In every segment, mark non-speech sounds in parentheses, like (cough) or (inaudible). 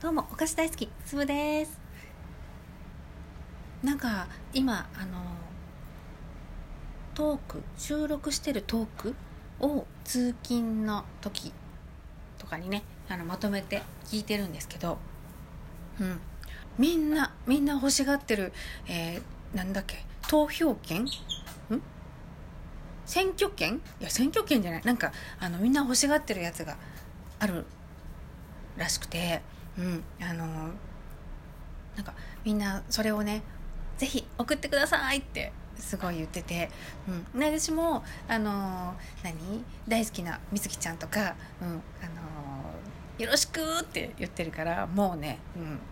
どうもお菓子大好きつぶです。なんか今あのトーク収録してるトークを通勤の時とかにねあのまとめて聞いてるんですけどうん。みんなみんな欲しがってる、えー、なんだっけ投票権？ん？選挙権？いや選挙権じゃない。なんかあのみんな欲しがってるやつがあるらしくて。うん。あのなんかみんなそれをねぜひ送ってくださいってすごい言ってて、うん、私もあの何？大好きなみつきちゃんとか、うん、あのよろしくって言ってるからもうね、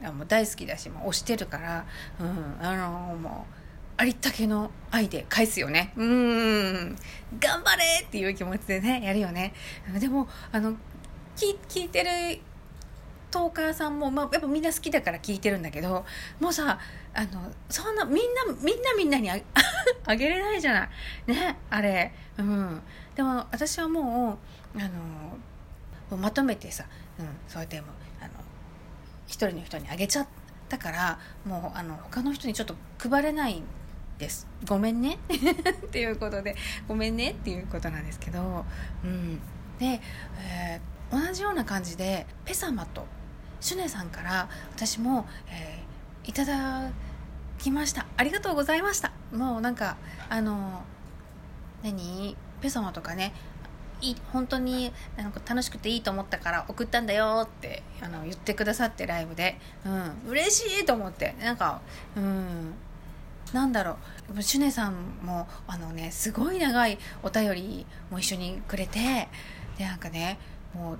うん、もう大好きだしもう推してるから、うん、あのもうありったけの愛で返すよね。うん。頑張れっていう気持ちでねやるよね。でもあの聞聞いてるトーカーさんも、まあ、やっぱみんな好きだから聞いてるんだけどもうさあのそんなみんなみんなみんなにあ (laughs) あげれないじゃない。ねあれ。うん。でも私はもうあのもうまとめてさ、うん、そうやってもあの一人の人にあげちゃったからもうあの他の人にちょっと配れないです。ごめんね。(laughs) っていうことでごめんねっていうことなんですけど、うん、で、えー、同じような感じでペサマとシュネさんから私も、えー、いただきました。ありがとうございました。もうなんかあの何？ペサマとかねい本当になんか楽しくていいと思ったから送ったんだよってあの言ってくださってライブで、うん、嬉しいと思ってなんかうんなんだろう。シュネさんもあのねすごい長いお便りも一緒にくれてでなんかねもう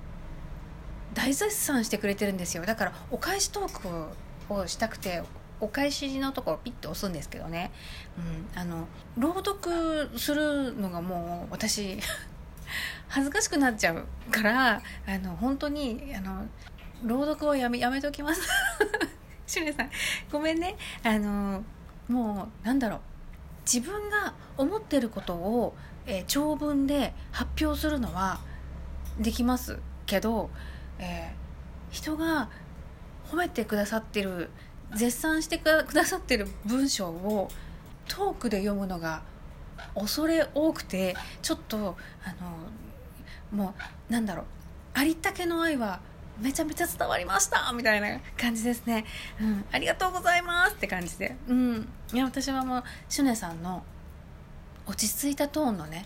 大絶賛してくれてるんですよ。だからお返しトークをしたくてお返しのところピッと押すんですけどね、うん、あの朗読するのがもう私 (laughs) 恥ずかしくなっちゃうからあの本当にあの朗読をやめやめときます。(laughs) シュネさんごめんね。あのもうなんだろう。自分が思ってることを、えー、長文で発表するのはできますけど、えー、人が褒めてくださってる絶賛してくださってる文章をトークで読むのが恐れ多くてちょっとあのもうなんだろうありったけの愛はめちゃめちゃ伝わりましたみたいな感じですね、うん、ありがとうございますって感じで、うん、いや私はもうシュネさんの落ち着いたトーンのね、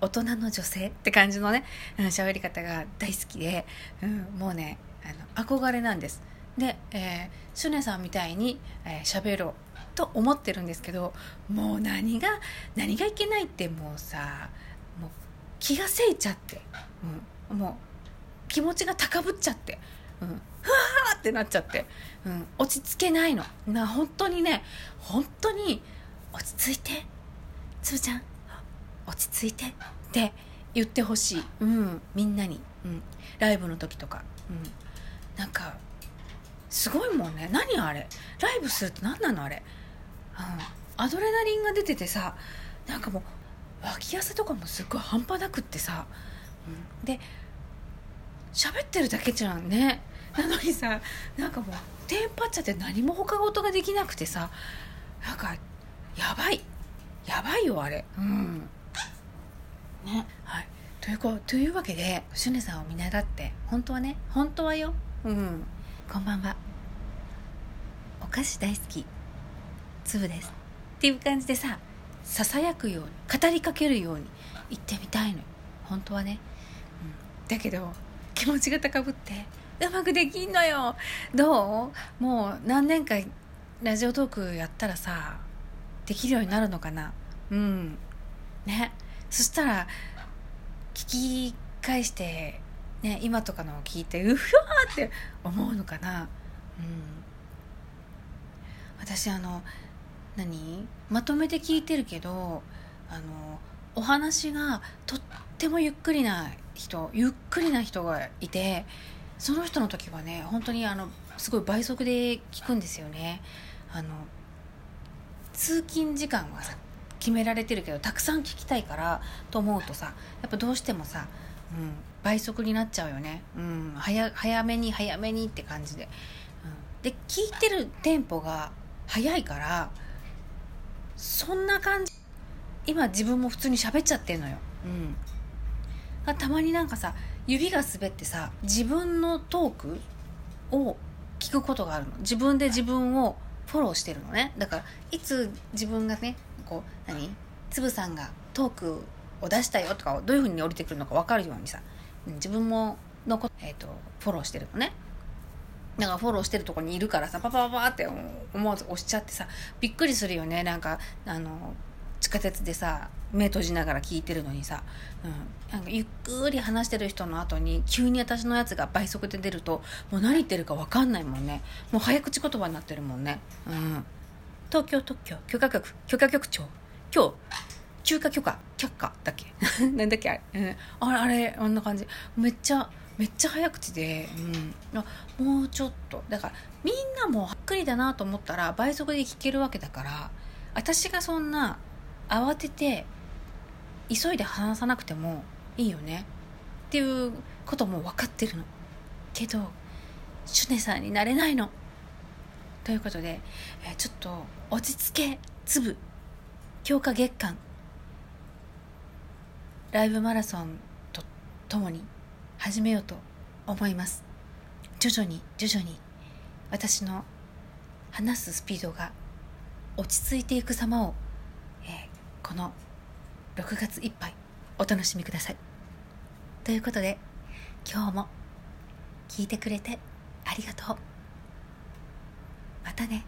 大人の女性って感じのね喋、うん、り方が大好きで、うん、もうねあの憧れなんです。で、えー、シュネさんみたいに喋、えー、ろうと思ってるんですけどもう何が何がいけないってもうさもう気がせいちゃって、うん、もう気持ちが高ぶっちゃって、うん、ふわーってなっちゃって、うん、落ち着けないの。な本当にね本当に落ち着いてつぶちゃん落ち着いてって言ってほしい、うん、みんなに、うん、ライブの時とか、うん、なんかすごいもんね。何あれ？ライブするって何なのあれ、うん、アドレナリンが出ててさなんかもう脇汗とかもすっごい半端なくってさ、うん、で喋ってるだけじゃんね。なのにさなんかもうテンパっちゃって何も他事ができなくてさなんかやばい。やばいよあれ。うん。ね。はい。というこというわけでシュネさんを見習って本当はね本当はよ。うん。こんばんは。お菓子大好き。つぶです。っていう感じでさささやくように語りかけるように言ってみたいのよ。本当はね、うん、だけど気持ちが高ぶってうまくできんのよ。どう？もう何年かラジオトークやったらさできるようになるのかな。うん。ねそしたら聞き返してね今とかのを聞いてうわーって思うのかな。うん。私あの何？まとめて聞いてるけどあのお話がとってもゆっくりな人ゆっくりな人がいてその人の時はね本当にあのすごい倍速で聞くんですよね。あの通勤時間はさ決められてるけどたくさん聞きたいからと思うとさやっぱどうしてもさ、うん、倍速になっちゃうよね、うん、早早めに早めにって感じで、うん、で聞いてるテンポが早いからそんな感じ今自分も普通に喋っちゃってんのよ、うん、たまになんかさ指が滑ってさ自分のトークを聞くことがあるの。自分で自分をフォローしてるのね。だからいつ自分がねこう何？つぶさんがトークを出したよとかどういうふうに降りてくるのか分かるようにさ自分ものこ、えーと、フォローしてるのね。だからフォローしてるとこにいるからさパパパパって思わず押しちゃってさびっくりするよね。なんかあの地下鉄でさ目閉じながら聞いてるのにさ、うん、なんかゆっくり話してる人の後に急に私のやつが倍速で出るともう何言ってるか分かんないもんね。もう早口言葉になってるもんね、うん、東京特許許可局許可局長。今日中華許可却下だっけ？(laughs) なんだっけ？あれ,、うん、あれあれあんな感じ。めっちゃめっちゃ早口で、うん、もうちょっと。だからみんなもはっくりだなと思ったら倍速で聞けるわけだから私がそんな慌てて急いで話さなくてもいいよね。っていうことも分かってるの。けどシュネさんになれないの。ということで、えー、ちょっと落ち着け粒強化月間。ライブマラソンとともに始めようと思います。徐々に徐々に私の話すスピードが落ち着いていく様を、えー、この6月いっぱいお楽しみください。ということで今日も聞いてくれてありがとう。またね。